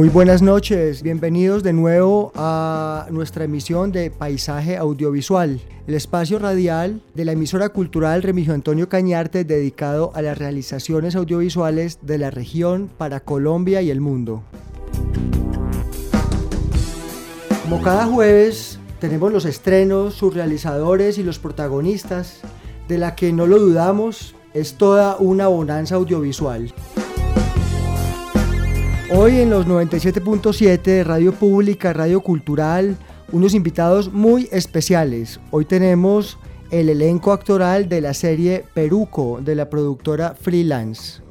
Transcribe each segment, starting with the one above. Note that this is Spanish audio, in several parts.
Muy buenas noches, bienvenidos de nuevo a nuestra emisión de Paisaje Audiovisual, el espacio radial de la emisora cultural Remigio Antonio Cañarte dedicado a las realizaciones audiovisuales de la región para Colombia y el mundo. Como cada jueves tenemos los estrenos, sus realizadores y los protagonistas, de la que no lo dudamos, es toda una bonanza audiovisual. Hoy en los 97.7 de Radio Pública, Radio Cultural, unos invitados muy especiales. Hoy tenemos el elenco actoral de la serie Peruco de la productora Freelance.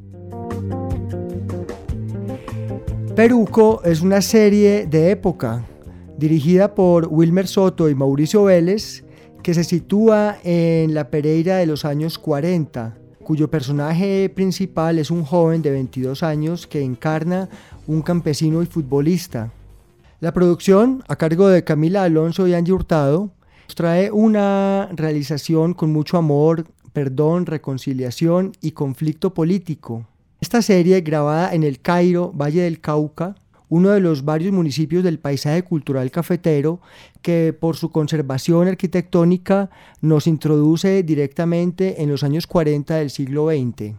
Peruco es una serie de época dirigida por Wilmer Soto y Mauricio Vélez que se sitúa en la Pereira de los años 40 cuyo personaje principal es un joven de 22 años que encarna un campesino y futbolista. La producción, a cargo de Camila Alonso y Angie Hurtado, trae una realización con mucho amor, perdón, reconciliación y conflicto político. Esta serie, grabada en el Cairo, Valle del Cauca, uno de los varios municipios del paisaje cultural cafetero que por su conservación arquitectónica nos introduce directamente en los años 40 del siglo XX.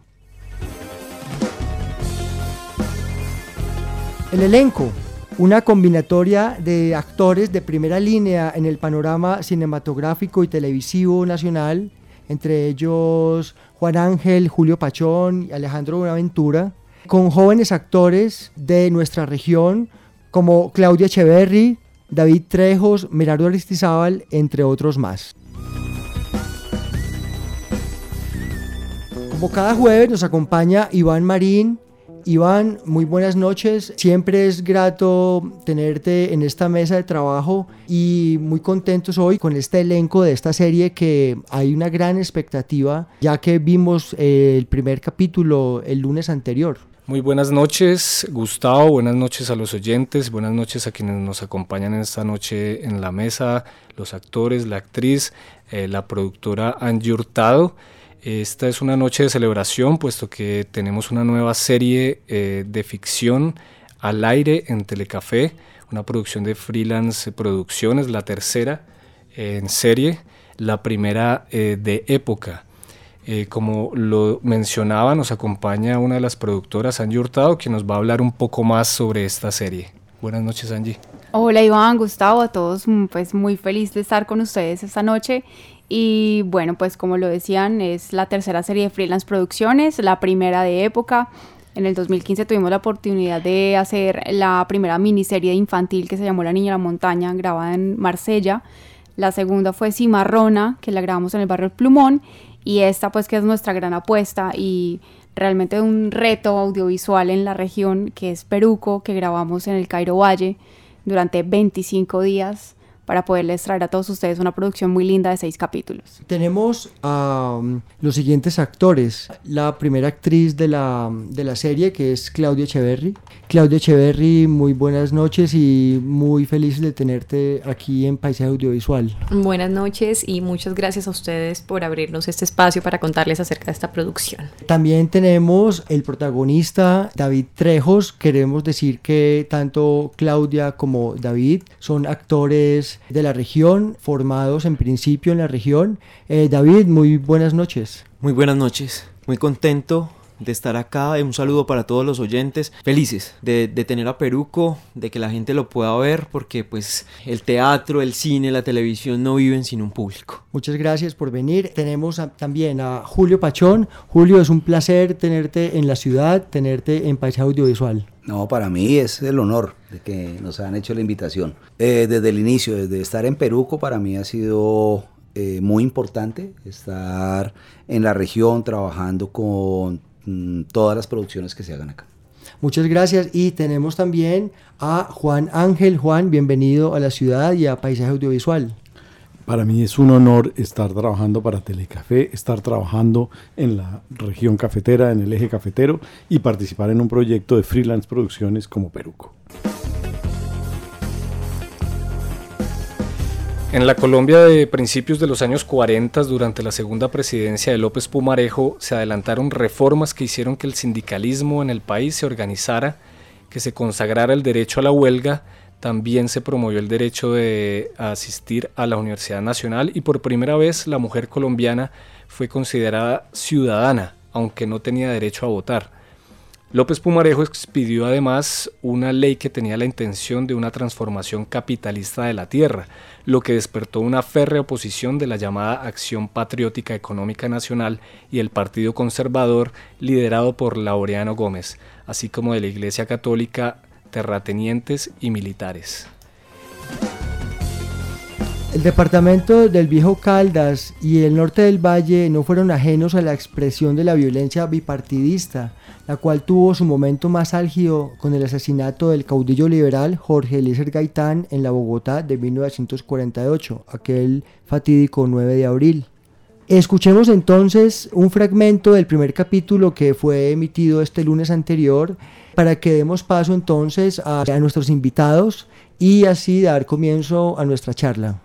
El elenco, una combinatoria de actores de primera línea en el panorama cinematográfico y televisivo nacional, entre ellos Juan Ángel, Julio Pachón y Alejandro Buenaventura, con jóvenes actores de nuestra región como Claudia Echeverry, David Trejos, Merardo Aristizábal, entre otros más. Como cada jueves nos acompaña Iván Marín. Iván, muy buenas noches. Siempre es grato tenerte en esta mesa de trabajo y muy contentos hoy con este elenco de esta serie que hay una gran expectativa ya que vimos el primer capítulo el lunes anterior. Muy buenas noches, Gustavo, buenas noches a los oyentes, buenas noches a quienes nos acompañan esta noche en la mesa, los actores, la actriz, eh, la productora Angie Hurtado. Esta es una noche de celebración, puesto que tenemos una nueva serie eh, de ficción al aire en Telecafé, una producción de freelance producciones, la tercera en serie, la primera eh, de época. Eh, como lo mencionaba, nos acompaña una de las productoras, Angie Hurtado, que nos va a hablar un poco más sobre esta serie. Buenas noches, Angie. Hola, Iván, Gustavo, a todos, mm, pues muy feliz de estar con ustedes esta noche. Y bueno, pues como lo decían, es la tercera serie de Freelance Producciones, la primera de época. En el 2015 tuvimos la oportunidad de hacer la primera miniserie infantil que se llamó La Niña de la Montaña, grabada en Marsella. La segunda fue Cimarrona, que la grabamos en el barrio El Plumón y esta pues que es nuestra gran apuesta y realmente un reto audiovisual en la región que es Peruco, que grabamos en el Cairo Valle durante 25 días para poderles traer a todos ustedes una producción muy linda de seis capítulos. Tenemos a um, los siguientes actores. La primera actriz de la, de la serie, que es Claudia Echeverry. Claudia Echeverry, muy buenas noches y muy feliz de tenerte aquí en Paisaje Audiovisual. Buenas noches y muchas gracias a ustedes por abrirnos este espacio para contarles acerca de esta producción. También tenemos el protagonista David Trejos. Queremos decir que tanto Claudia como David son actores de la región, formados en principio en la región. Eh, David, muy buenas noches. Muy buenas noches, muy contento de estar acá. Un saludo para todos los oyentes. Felices de, tener a Peruco, de que la gente lo pueda ver, porque pues el teatro, el cine, la televisión no viven sin un público. Muchas gracias por venir. Tenemos también a Julio Pachón. Julio, es un placer tenerte en la ciudad, tenerte en Paisaje Audiovisual. No, para mí es el honor de que nos han hecho la invitación. Eh, desde el inicio, desde estar en Peruco, para mí ha sido eh, muy importante estar en la región trabajando con mm, todas las producciones que se hagan acá. Muchas gracias y tenemos también a Juan Ángel. Juan, bienvenido a la ciudad y a Paisaje Audiovisual. Para mí es un honor estar trabajando para Telecafé, estar trabajando en la región cafetera, en el eje cafetero y participar en un proyecto de freelance producciones como Peruco. En la Colombia de principios de los años 40, durante la segunda presidencia de López Pumarejo, se adelantaron reformas que hicieron que el sindicalismo en el país se organizara, que se consagrara el derecho a la huelga, también se promovió el derecho de asistir a la Universidad Nacional y por primera vez la mujer colombiana fue considerada ciudadana, aunque no tenía derecho a votar. López Pumarejo expidió además una ley que tenía la intención de una transformación capitalista de la tierra, lo que despertó una férrea oposición de la llamada Acción Patriótica Económica Nacional y el Partido Conservador liderado por Laureano Gómez, así como de la Iglesia Católica, terratenientes y militares. El departamento del Viejo Caldas y el norte del Valle no fueron ajenos a la expresión de la violencia bipartidista, la cual tuvo su momento más álgido con el asesinato del caudillo liberal Jorge Eliezer Gaitán en la Bogotá de 1948, aquel fatídico 9 de abril. Escuchemos entonces un fragmento del primer capítulo que fue emitido este lunes anterior para que demos paso entonces a, a nuestros invitados y así dar comienzo a nuestra charla.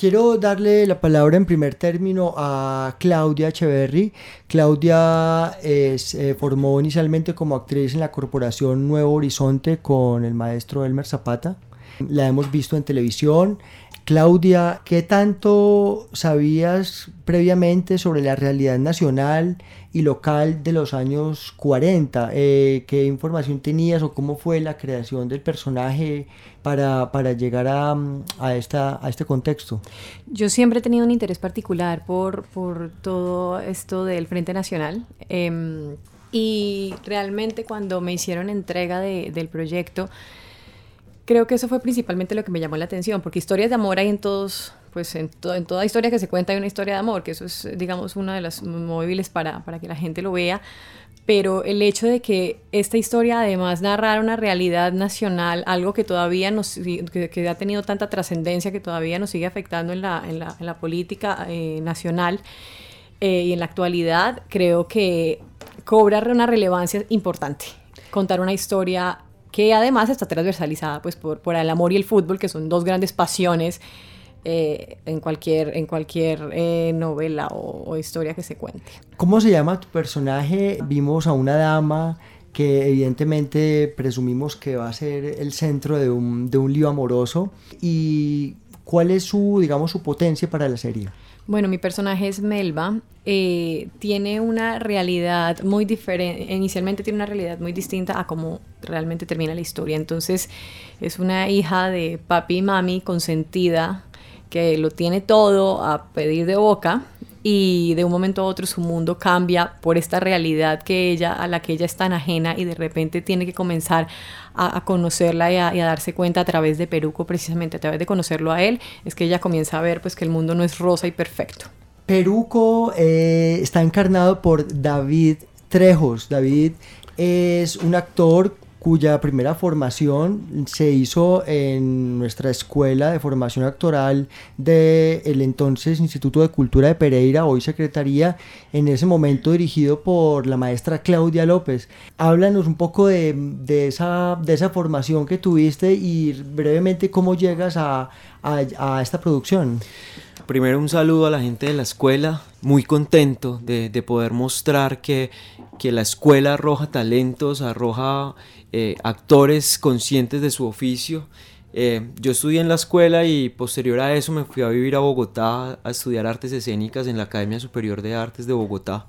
Quiero darle la palabra en primer término a Claudia Echeverry. Claudia se eh, formó inicialmente como actriz en la corporación Nuevo Horizonte con el maestro Elmer Zapata. La hemos visto en televisión. Claudia, ¿qué tanto sabías previamente sobre la realidad nacional y local de los años 40? Eh, ¿Qué información tenías o cómo fue la creación del personaje para, para llegar a, a, esta, a este contexto? Yo siempre he tenido un interés particular por, por todo esto del Frente Nacional. Eh, y realmente cuando me hicieron entrega de, del proyecto, creo que eso fue principalmente lo que me llamó la atención, porque historias de amor hay en todos, pues en, en, toda historia que se cuenta hay una historia de amor, que eso es, digamos, una de las móviles para, para que la gente lo vea, pero el hecho de que esta historia además narrara una realidad nacional, algo que todavía nos, que, que ha tenido tanta trascendencia, que todavía nos sigue afectando en la, en la, en la política eh, nacional eh, y en la actualidad, creo que cobra una relevancia importante. Contar una historia que además está transversalizada pues, por, por el amor y el fútbol, que son dos grandes pasiones eh, en cualquier, en cualquier eh, novela o, o, historia que se cuente. ¿Cómo se llama tu personaje? Vimos a una dama que evidentemente presumimos que va a ser el centro de un, de un lío amoroso. ¿Y cuál es su, digamos, su potencia para la serie? Bueno, mi personaje es Melba. Eh, tiene una realidad muy diferente. Inicialmente tiene una realidad muy distinta a cómo realmente termina la historia. Entonces, es una hija de papi y mami consentida que lo tiene todo a pedir de boca y de un momento a otro su mundo cambia por esta realidad que ella a la que ella es tan ajena y de repente tiene que comenzar a, conocerla y a, y a, darse cuenta a través de Peruco precisamente a través de conocerlo a él es que ella comienza a ver pues que el mundo no es rosa y perfecto. Peruco eh, está encarnado por David Trejos. David es un actor cuya primera formación se hizo en nuestra escuela de formación actoral del el entonces Instituto de Cultura de Pereira, hoy Secretaría, en ese momento dirigido por la maestra Claudia López. Háblanos un poco de, de esa, de esa formación que tuviste y brevemente cómo llegas a, a, a esta producción. Primero un saludo a la gente de la escuela, muy contento de, poder mostrar que, que, la escuela arroja talentos, arroja eh, actores conscientes de su oficio. Eh, yo estudié en la escuela y posterior a eso me fui a vivir a Bogotá a estudiar artes escénicas en la Academia Superior de Artes de Bogotá.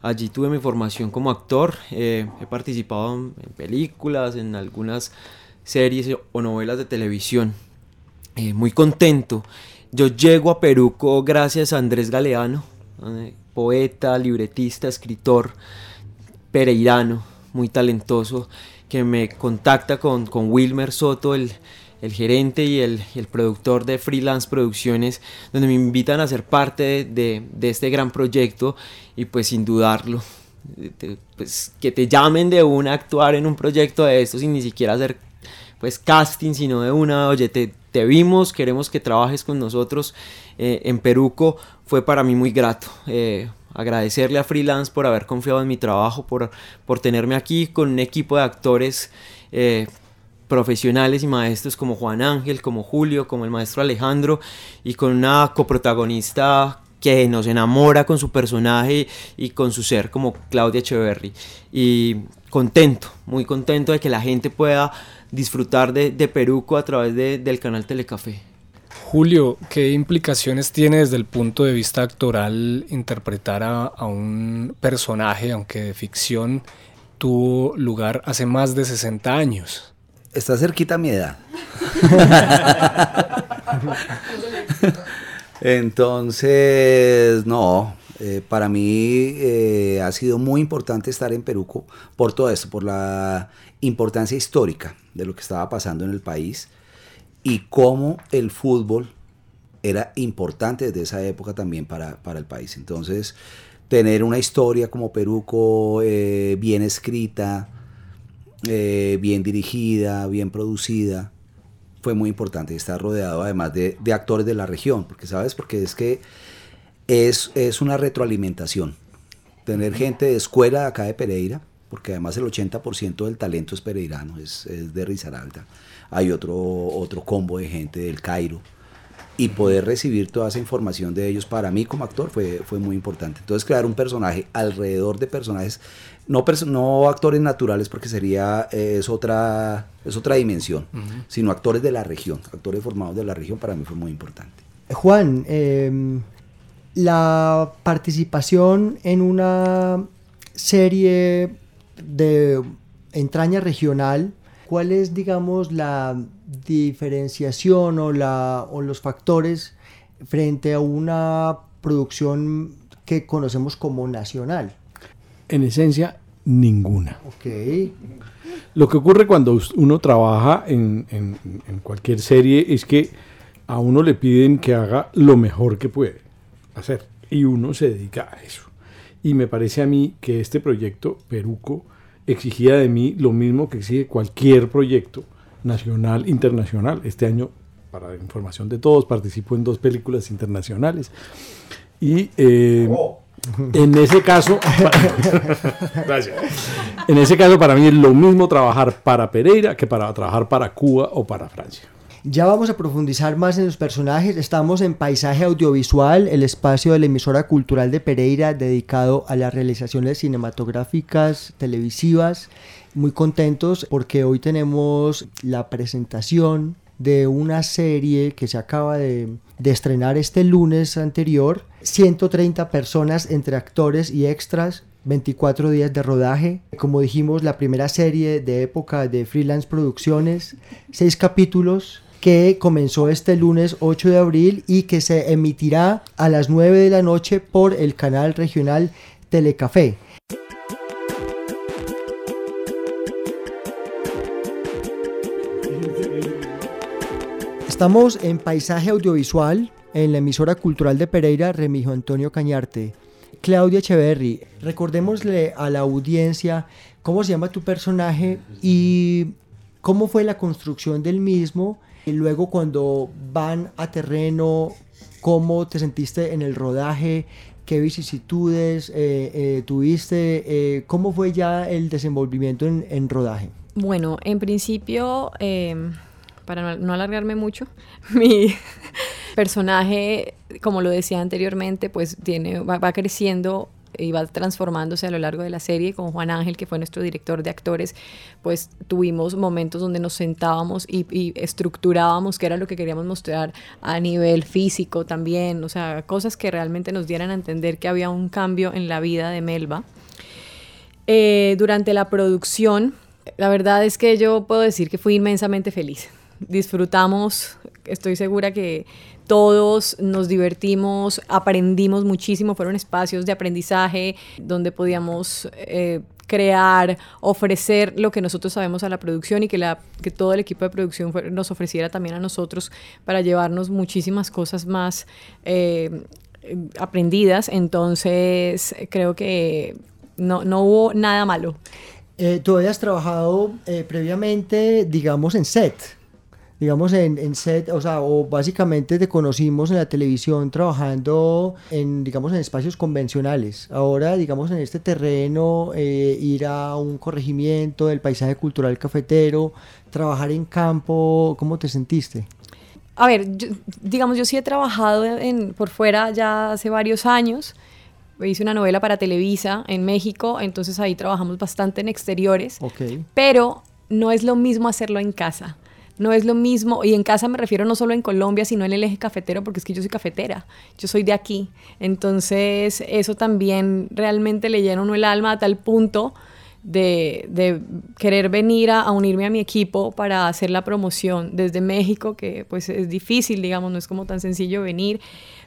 Allí tuve mi formación como actor, eh, he participado en películas, en algunas series o novelas de televisión. Muy contento. Yo llego a Peruco gracias a Andrés Galeano, eh, poeta, libretista, escritor pereirano, muy talentoso, que me contacta con, con Wilmer Soto, el, gerente y el, productor de Freelance Producciones, donde me invitan a ser parte de, este gran proyecto y pues sin dudarlo, pues, que te llamen de una a actuar en un proyecto de esto sin ni siquiera hacer pues casting, sino de una, oye, te, te vimos, queremos que trabajes con nosotros eh, en Peruco, fue para mí muy grato. Eh, agradecerle a Freelance por haber confiado en mi trabajo, por, por tenerme aquí con un equipo de actores eh, profesionales y maestros como Juan Ángel, como Julio, como el maestro Alejandro y con una coprotagonista que nos enamora con su personaje y con su ser como Claudia Echeverry. Y contento, muy contento de que la gente pueda disfrutar de, Peruco a través del canal Telecafé. Julio, ¿qué implicaciones tiene desde el punto de vista actoral interpretar a, un personaje, aunque de ficción, tuvo lugar hace más de 60 años? Está cerquita a mi edad. Entonces, no, eh, para mí eh, ha sido muy importante estar en Peruco por todo esto, por la importancia histórica de lo que estaba pasando en el país y cómo el fútbol era importante desde esa época también para, el país. Entonces, tener una historia como Peruco eh, bien escrita, eh, bien dirigida, bien producida, fue muy importante. Estar rodeado además de, actores de la región, porque sabes, porque es que es, es una retroalimentación. Tener gente de escuela acá de Pereira, porque además el 80% del talento es pereirano, es, de Risaralda. Hay otro, otro combo de gente del Cairo. Y poder recibir toda esa información de ellos para mí como actor fue, fue muy importante. Entonces crear un personaje alrededor de personajes, no, no actores naturales porque sería, es, otra, es otra dimensión, sino actores de la región, actores formados de la región para mí fue muy importante. Juan, em, la participación en una serie de entraña regional, ¿cuál es, digamos, la diferenciación o, la, o los factores frente a una producción que conocemos como nacional? En esencia, ninguna. Lo que ocurre cuando uno trabaja en, en, cualquier serie es que a uno le piden que haga lo mejor que puede hacer y uno se dedica a eso. Y me parece a mí que este proyecto, Peruco, exigía de mí lo mismo que exige cualquier proyecto nacional, internacional. Este año, para información de todos, participo en dos películas internacionales. Y eh, en ese caso, gracias. En ese caso, para mí es lo mismo trabajar para Pereira que para trabajar para Cuba o para Francia. Ya vamos a profundizar más en los personajes. Estamos en Paisaje Audiovisual, el espacio de la emisora cultural de Pereira dedicado a las realizaciones cinematográficas, televisivas. Muy contentos porque hoy tenemos la presentación de una serie que se acaba de, estrenar este lunes anterior. 130 personas entre actores y extras 24 días de rodaje, como dijimos, la primera serie de época de Freelance Producciones, seis capítulos, que comenzó este lunes 8 de abril y que se emitirá a las 9 de la noche por el canal regional Telecafé. Estamos en Paisaje Audiovisual, en la emisora cultural de Pereira, Remijo Antonio Cañarte. Claudia Echeverry, recordémosle a la audiencia cómo se llama tu personaje y cómo fue la construcción del mismo y luego cuando van a terreno, ¿cómo te sentiste en el rodaje? ¿Qué vicisitudes eh, eh, tuviste? Eh, ¿Cómo fue ya el desenvolvimiento en, rodaje? Bueno, en principio, em, para no, alargarme mucho, mi, personaje, como lo decía anteriormente, pues tiene, va creciendo y va transformándose a lo largo de la serie. Con Juan Ángel, que fue nuestro director de actores, pues tuvimos momentos donde nos sentábamos y, estructurábamos qué era lo que queríamos mostrar a nivel físico también, o sea, cosas que realmente nos dieran a entender que había un cambio en la vida de Melba. Eh, durante la producción, la verdad es que yo puedo decir que fui inmensamente feliz. Disfrutamos, estoy segura que todos nos divertimos, aprendimos muchísimo, fueron espacios de aprendizaje donde podíamos eh, crear, ofrecer lo que nosotros sabemos a la producción y que, la, que todo el equipo de producción nos ofreciera también a nosotros para llevarnos muchísimas cosas más eh, aprendidas. Entonces, creo que no, no hubo nada malo. Eh, tú habías trabajado previamente, digamos, en set digamos, en, en, set, o sea, o básicamente te conocimos en la televisión trabajando en, digamos, en espacios convencionales. Ahora, digamos, en este terreno, eh, ir a un corregimiento del paisaje cultural cafetero, trabajar en campo, ¿cómo te sentiste? A ver, digamos, yo sí he trabajado en, por fuera ya hace varios años. Hice una novela para Televisa en México, entonces ahí trabajamos bastante en exteriores. Okay. Pero no es lo mismo hacerlo en casa no es lo mismo, y en casa me refiero no solo en Colombia, sino en el eje cafetero, porque es que yo soy cafetera, yo soy de aquí. Entonces, eso también realmente le llena uno el alma a tal punto de, querer venir a, unirme a mi equipo para hacer la promoción desde México, que pues es difícil, digamos, no es como tan sencillo venir,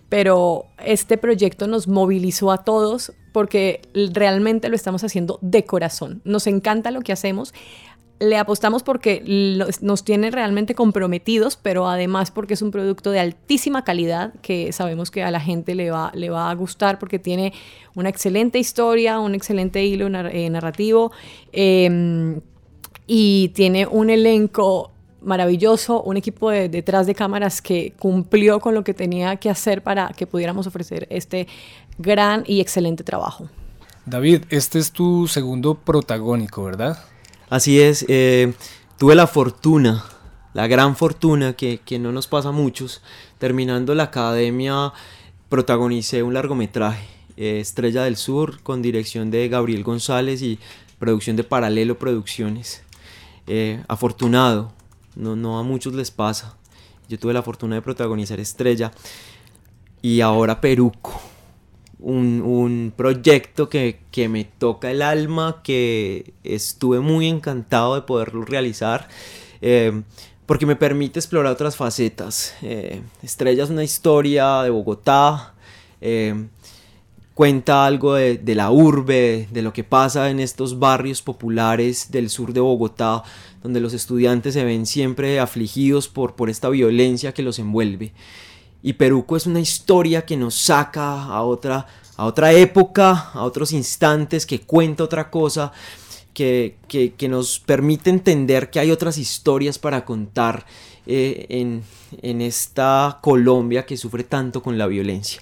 pero este proyecto nos movilizó a todos porque realmente lo estamos haciendo de corazón. Nos encanta lo que hacemos le apostamos porque nos tiene realmente comprometidos, pero además porque es un producto de altísima calidad que sabemos que a la gente le va, le va a gustar porque tiene una excelente historia, un excelente hilo eh, narrativo em, y tiene un elenco maravilloso, un equipo de, detrás de cámaras que cumplió con lo que tenía que hacer para que pudiéramos ofrecer este gran y excelente trabajo. David, este es tu segundo protagónico, ¿verdad? Así es, eh, tuve la fortuna, la gran fortuna que, no nos pasa a muchos. Terminando la academia, protagonicé un largometraje, eh, Estrella del Sur, con dirección de Gabriel González y producción de Paralelo Producciones. Eh, afortunado, no, no a muchos les pasa. Yo tuve la fortuna de protagonizar Estrella y ahora Peruco un, proyecto que, me toca el alma, que estuve muy encantado de poderlo realizar. Eh, porque me permite explorar otras facetas. Eh, Estrella es una historia de Bogotá, eh, cuenta algo de, la urbe, de lo que pasa en estos barrios populares del sur de Bogotá, donde los estudiantes se ven siempre afligidos por, por esta violencia que los envuelve. Y Peruco es una historia que nos saca a otra, a otra época, a otros instantes, que cuenta otra cosa, que, nos permite entender que hay otras historias para contar eh, en, esta Colombia que sufre tanto con la violencia.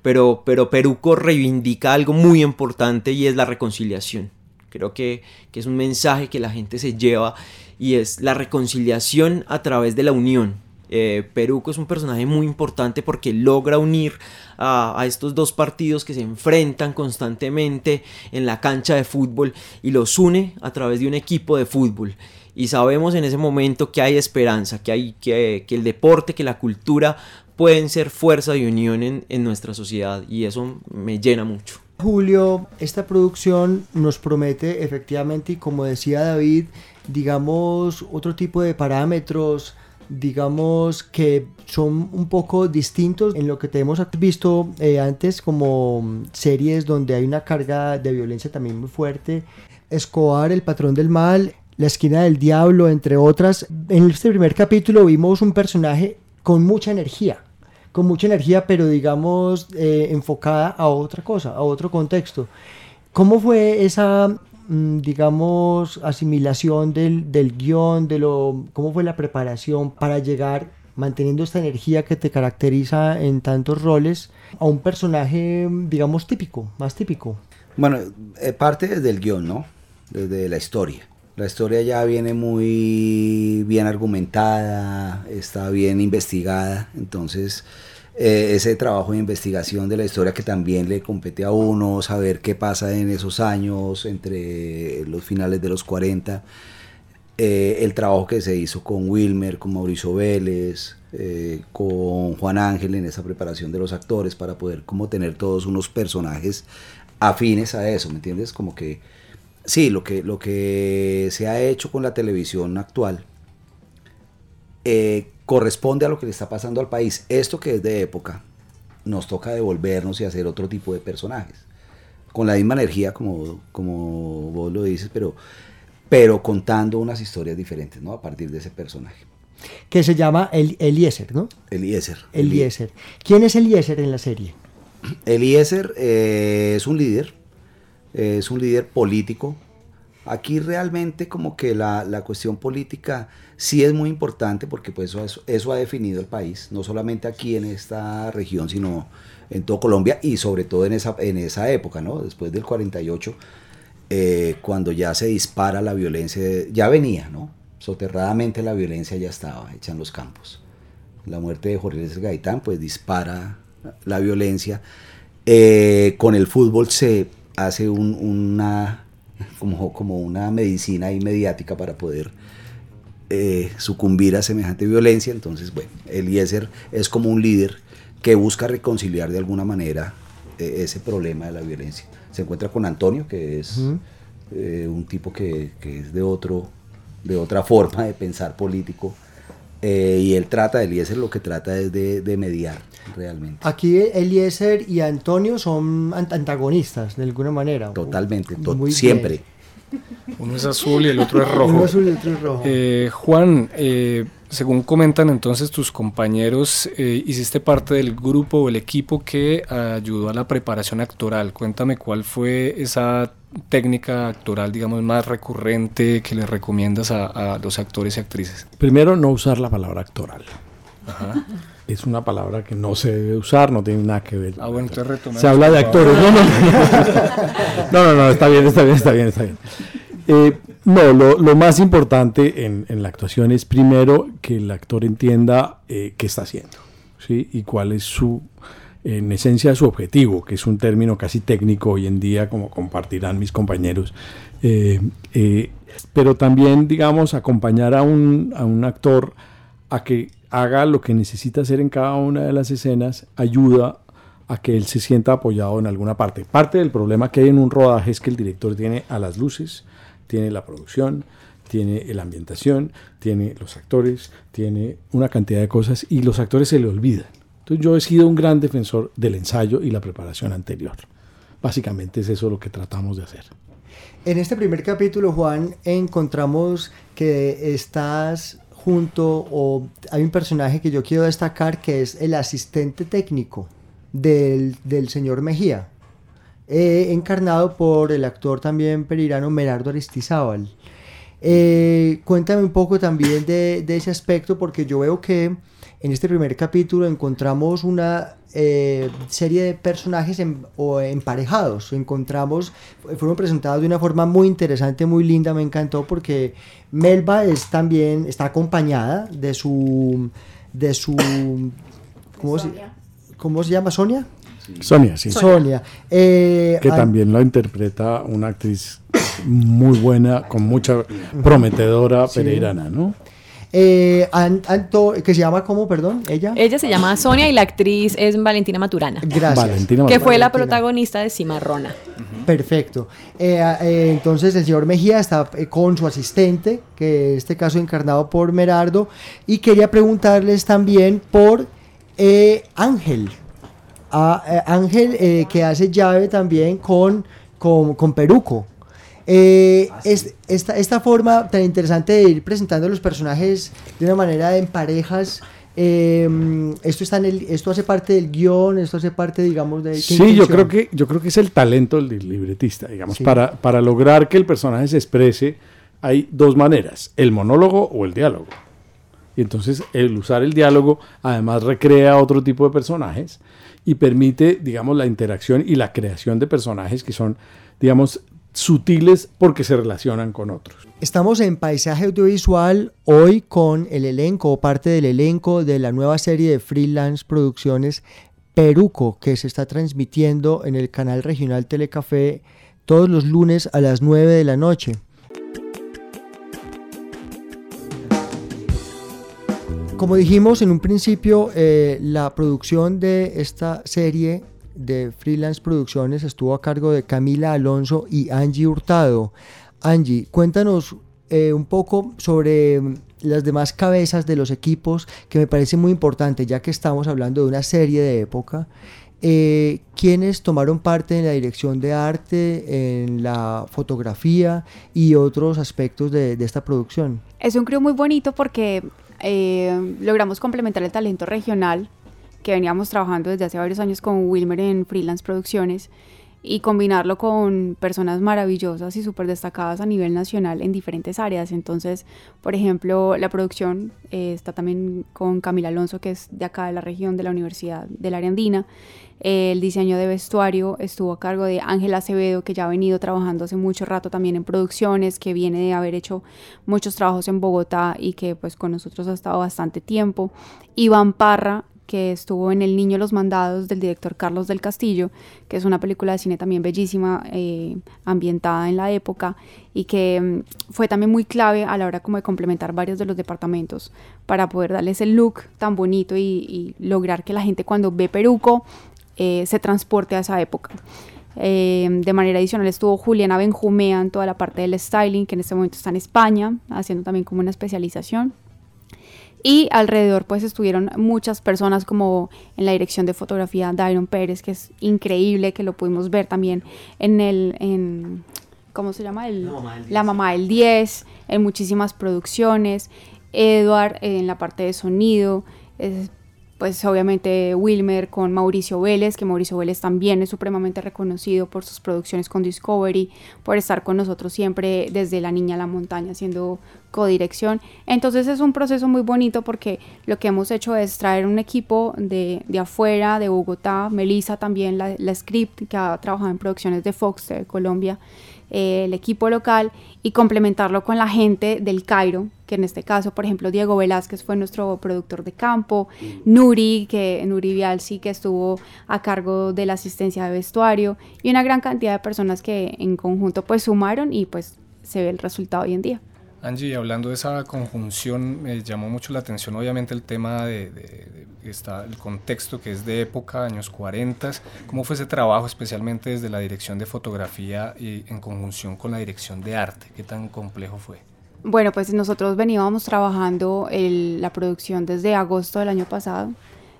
Pero, pero Peruco reivindica algo muy importante y es la reconciliación. Creo que, que es un mensaje que la gente se lleva y es la reconciliación a través de la unión eh, Peruco es un personaje muy importante porque logra unir a, estos dos partidos que se enfrentan constantemente en la cancha de fútbol y los une a través de un equipo de fútbol. Y sabemos en ese momento que hay esperanza, que, hay, que, el deporte, que la cultura pueden ser fuerza de unión en, en nuestra sociedad y eso me llena mucho. Julio, esta producción nos promete efectivamente, y como decía David, digamos, otro tipo de parámetros, digamos que son un poco distintos en lo que te hemos visto eh, antes como series donde hay una carga de violencia también muy fuerte. Escobar, el patrón del mal, la esquina del diablo, entre otras. En este primer capítulo vimos un personaje con mucha energía, con mucha energía, pero digamos eh, enfocada a otra cosa, a otro contexto. ¿Cómo fue esa digamos, asimilación del, del guion, de lo, cómo fue la preparación para llegar manteniendo esta energía que te caracteriza en tantos roles a un personaje, digamos, típico, más típico? Bueno, eh, parte desde el guion, ¿no? Desde la historia. La historia ya viene muy bien argumentada, está bien investigada, entonces eh, ese trabajo de investigación de la historia que también le compete a uno, saber qué pasa en esos años, entre los finales de los 40, eh, el trabajo que se hizo con Wilmer, con Mauricio Vélez, eh, con Juan Ángel en esa preparación de los actores para poder como tener todos unos personajes afines a eso, ¿me entiendes? Como que sí, lo que, lo que se ha hecho con la televisión actual corresponde a lo que le está pasando al país. Esto que es de época, nos toca devolvernos y hacer otro tipo de personajes. Con la misma energía, como, como vos lo dices, pero, pero contando unas historias diferentes, ¿no? A partir de ese personaje. Que se llama el, Eliezer, ¿no? Eliezer. Eliezer. ¿Quién es Eliezer en la serie? Eliezer eh, es un líder es un líder político. Aquí realmente como que la, la, cuestión política sí es muy importante porque pues eso, eso, ha definido el país, no solamente aquí en esta región, sino en todo Colombia y sobre todo en esa, en esa época, ¿no? Después del 48, eh, cuando ya se dispara la violencia, ya venía, ¿no? Soterradamente la violencia ya estaba hecha en los campos. La muerte de Jorge Luis Gaitán pues dispara la violencia. Eh, con el fútbol se hace una, como, como una medicina mediática para poder eh, sucumbir a semejante violencia. Entonces, bueno, Eliezer es como un líder que busca reconciliar de alguna manera eh, ese problema de la violencia. Se encuentra con Antonio, que es eh, un tipo que, que, es de, otro, de otra forma de pensar político. y él trata, Eliezer lo que trata es de, de mediar realmente. Aquí Eliezer y Antonio son antagonistas de alguna manera. Totalmente, siempre. Uno es azul y el otro es rojo. Uno azul y el otro es rojo. Eh, Juan, eh, según comentan entonces tus compañeros, eh, hiciste parte del grupo o el equipo que ayudó a la preparación actoral. Cuéntame cuál fue esa técnica actoral, digamos, más recurrente que le recomiendas a, a los actores y actrices. Primero, no usar la palabra actoral. Ajá es una palabra que no se debe usar, no tiene nada que ver. Ah, bueno, Se habla de actores. No no. no, no, está bien, está bien, está bien, está bien. Eh, no, lo, más importante en, la actuación es primero que el actor entienda eh, qué está haciendo, ¿sí? Y cuál es su, en esencia, su objetivo, que es un término casi técnico hoy en día, como compartirán mis compañeros. Eh, pero también, digamos, acompañar a un, a un actor a que haga lo que necesita hacer en cada una de las escenas, ayuda a que él se sienta apoyado en alguna parte. Parte del problema que hay en un rodaje es que el director tiene a las luces, tiene la producción, tiene la ambientación, tiene los actores, tiene una cantidad de cosas y los actores se le olvidan. Entonces yo he sido un gran defensor del ensayo y la preparación anterior. Básicamente es eso lo que tratamos de hacer. En este primer capítulo, Juan, encontramos que estás junto, o hay un personaje que yo quiero destacar que es el asistente técnico del, señor Mejía, eh, encarnado por el actor también perirano Merardo Aristizábal. Eh, cuéntame un poco también de, ese aspecto, porque yo veo que en este primer capítulo encontramos una eh, serie de personajes o emparejados. Encontramos, fueron presentados de una forma muy interesante, muy linda, me encantó porque Melba es también, está acompañada de su, de su, ¿cómo, se, ¿cómo se llama? Sonia. Sonia, sí. Sonia. Eh, que también lo interpreta una actriz muy buena, con mucha prometedora pereirana, ¿no? Eh, que se llama ¿cómo, perdón? Ella. Ella se llama Sonia y la actriz es Valentina Maturana. Gracias. Que fue la protagonista de Cimarrona. Perfecto. Eh, eh, entonces el señor Mejía está con su asistente, que en este caso encarnado por Merardo, y quería preguntarles también por Ángel. A, Ángel que hace llave también con, con, con Peruco. Eh, es, esta, esta forma tan interesante de ir presentando los personajes de una manera en parejas. Eh, esto está en el, esto hace parte del guion, esto hace parte, digamos, de. Sí, yo creo que yo creo que es el talento del libretista, digamos, para, para lograr que el personaje se exprese. Hay dos maneras: el monólogo o el diálogo. Y entonces el usar el diálogo además recrea otro tipo de personajes y permite, digamos, la interacción y la creación de personajes que son, digamos, sutiles porque se relacionan con otros. Estamos en Paisaje Audiovisual hoy con el elenco o parte del elenco de la nueva serie de freelance producciones Peruco que se está transmitiendo en el canal regional Telecafé todos los lunes a las 9 de la noche. Como dijimos en un principio, eh, la producción de esta serie de freelance producciones estuvo a cargo de Camila Alonso y Angie Hurtado. Angie, cuéntanos eh, un poco sobre las demás cabezas de los equipos, que me parece muy importante, ya que estamos hablando de una serie de época. Eh, ¿Quiénes tomaron parte en la dirección de arte, en la fotografía y otros aspectos de, esta producción? Es un crew muy bonito porque eh, logramos complementar el talento regional que veníamos trabajando desde hace varios años con Wilmer en Freelance Producciones y combinarlo con personas maravillosas y súper destacadas a nivel nacional en diferentes áreas. Entonces, por ejemplo, la producción eh, está también con Camila Alonso, que es de acá de la región de la Universidad de la Andina. el diseño de vestuario estuvo a cargo de Ángela Acevedo, que ya ha venido trabajando hace mucho rato también en producciones, que viene de haber hecho muchos trabajos en Bogotá y que pues con nosotros ha estado bastante tiempo. Iván Parra, que estuvo en El Niño los Mandados del director Carlos del Castillo, que es una película de cine también bellísima, eh, ambientada en la época y que mm, fue también muy clave a la hora como de complementar varios de los departamentos para poder darles el look tan bonito y, lograr que la gente cuando ve Peruco eh, se transporte a esa época. Eh, de manera adicional estuvo Juliana Benjumea en toda la parte del styling, que en este momento está en España, haciendo también como una especialización y alrededor pues estuvieron muchas personas como en la dirección de fotografía Dairon Pérez, que es increíble, que lo pudimos ver también en el, en, ¿cómo se llama? El, la, mamá del 10, en muchísimas producciones, Edward en la parte de sonido, es, pues obviamente Wilmer con Mauricio Vélez, que Mauricio Vélez también es supremamente reconocido por sus producciones con Discovery, por estar con nosotros siempre desde La Niña a la Montaña haciendo codirección. Entonces es un proceso muy bonito porque lo que hemos hecho es traer un equipo de, de afuera, de Bogotá, Melissa también, la, la script que ha trabajado en producciones de Fox de Colombia, eh, el equipo local y complementarlo con la gente del Cairo, que en este caso, por ejemplo, Diego Velázquez fue nuestro productor de campo, Nuri, que Nuri Vialsi, que estuvo a cargo de la asistencia de vestuario, y una gran cantidad de personas que en conjunto pues sumaron y pues se ve el resultado hoy en día. Angie, hablando de esa conjunción, me llamó mucho la atención obviamente el tema de, está el contexto que es de época, años 40. ¿Cómo fue ese trabajo, especialmente desde la dirección de fotografía y en conjunción con la dirección de arte? ¿Qué tan complejo fue? Bueno, pues nosotros veníamos trabajando la producción desde agosto del año pasado.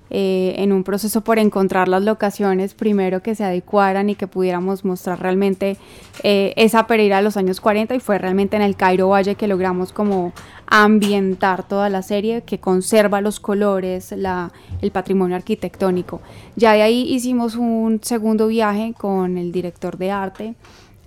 Eh, en un proceso por encontrar las locaciones primero que se adecuaran y que pudiéramos mostrar realmente eh, esa Pereira de los años 40 y fue realmente en el Cairo Valle que logramos como ambientar toda la serie que conserva los colores, la, el patrimonio arquitectónico. Ya de ahí hicimos un segundo viaje con el director de arte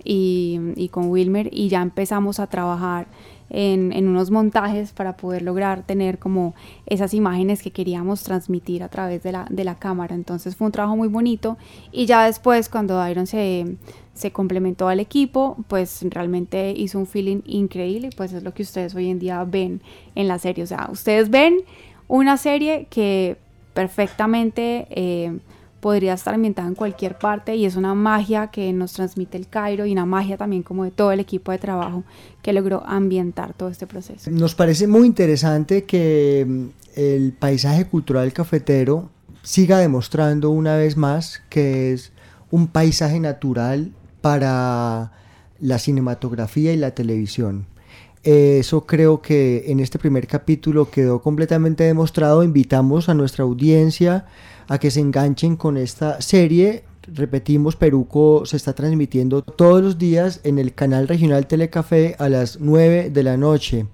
y, y con Wilmer y ya empezamos a trabajar en, unos montajes para poder lograr tener como esas imágenes que queríamos transmitir a través de la, de la cámara. Entonces fue un trabajo muy bonito y ya después cuando Iron se, se complementó al equipo, pues realmente hizo un feeling increíble y pues es lo que ustedes hoy en día ven en la serie. O sea, ustedes ven una serie que perfectamente... Eh, podría estar ambientada en cualquier parte y es una magia que nos transmite el Cairo y una magia también como de todo el equipo de trabajo que logró ambientar todo este proceso. Nos parece muy interesante que mm, el paisaje cultural cafetero siga demostrando una vez más que es un paisaje natural para la cinematografía y la televisión. Eso creo que en este primer capítulo quedó completamente demostrado. Invitamos a nuestra audiencia a que se enganchen con esta serie. Repetimos, Peruco se está transmitiendo todos los días en el canal regional Telecafé a las 9 de la noche.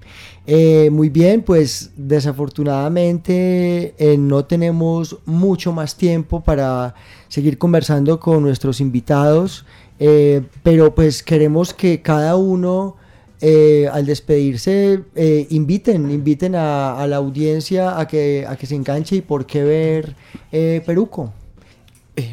Eh, muy bien, pues desafortunadamente eh, no tenemos mucho más tiempo para seguir conversando con nuestros invitados, eh, pero pues queremos que cada uno eh, al despedirse, eh, inviten, inviten a, la audiencia a que, a que se enganche y por qué ver eh, Peruco.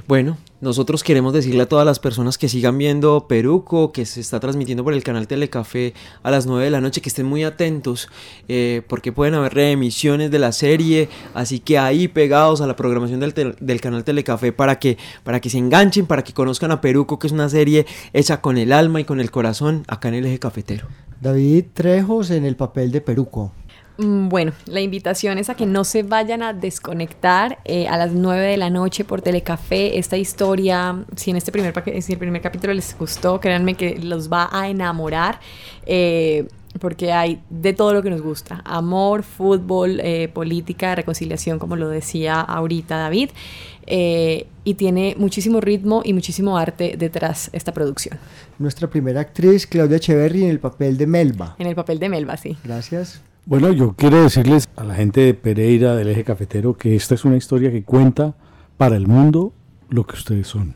bueno, nosotros queremos decirle a todas las personas que sigan viendo Peruco, que se está transmitiendo por el canal Telecafé a las 9 de la noche, que estén muy atentos, eh, porque pueden haber reemisiones de la serie, así que ahí pegados a la programación del, del, canal Telecafé para que, para que se enganchen, para que conozcan a Peruco, que es una serie hecha con el alma y con el corazón acá en el eje cafetero. David Trejos en el papel de Peruco. Mm, bueno, la invitación es a que no se vayan a desconectar eh, a las 9 de la noche por Telecafé. Esta historia, si en este primer, si el primer capítulo les gustó, créanme que los va a enamorar. Eh, porque hay de todo lo que nos gusta, amor, fútbol, eh, política, reconciliación, como lo decía ahorita David, y tiene muchísimo ritmo y muchísimo arte detrás esta producción. Nuestra primera actriz, Claudia Echeverry, en el papel de Melba. En el papel de Melba, sí. Gracias. Bueno, yo quiero decirles a la gente de Pereira, del eje cafetero, que esta es una historia que cuenta para el mundo lo que ustedes son,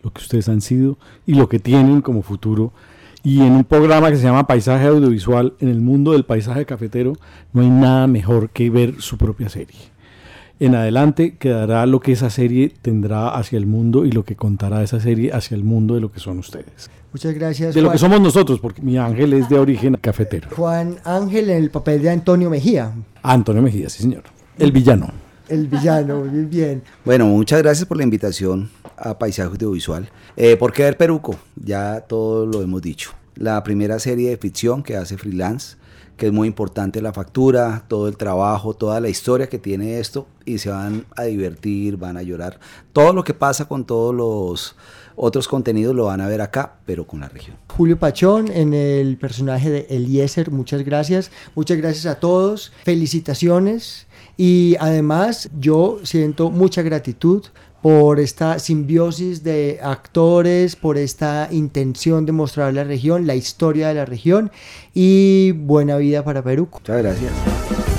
lo que ustedes han sido y lo que tienen como futuro. Y en un programa que se llama Paisaje Audiovisual, en el mundo del paisaje cafetero, no hay nada mejor que ver su propia serie. En adelante quedará lo que esa serie tendrá hacia el mundo y lo que contará esa serie hacia el mundo de lo que son ustedes. Muchas gracias. De lo que somos nosotros, porque mi ángel es de origen cafetero. Juan Ángel en el papel de Antonio Mejía. Antonio Mejía, sí señor. El villano. El villano, muy bien. Bueno, muchas gracias por la invitación a Paisaje Audiovisual. Eh, ¿Por qué ver Peruco? Ya todo lo hemos dicho. La primera serie de ficción que hace freelance, que es muy importante la factura, todo el trabajo, toda la historia que tiene esto y se van a divertir, van a llorar. Todo lo que pasa con todos los otros contenidos lo van a ver acá, pero con la región. Julio Pachón en el personaje de Eliezer, muchas gracias. Muchas gracias a todos. Felicitaciones. Y además yo siento mucha gratitud por esta simbiosis de actores, por esta intención de mostrar la región, la historia de la región y buena vida para Perú. Muchas gracias.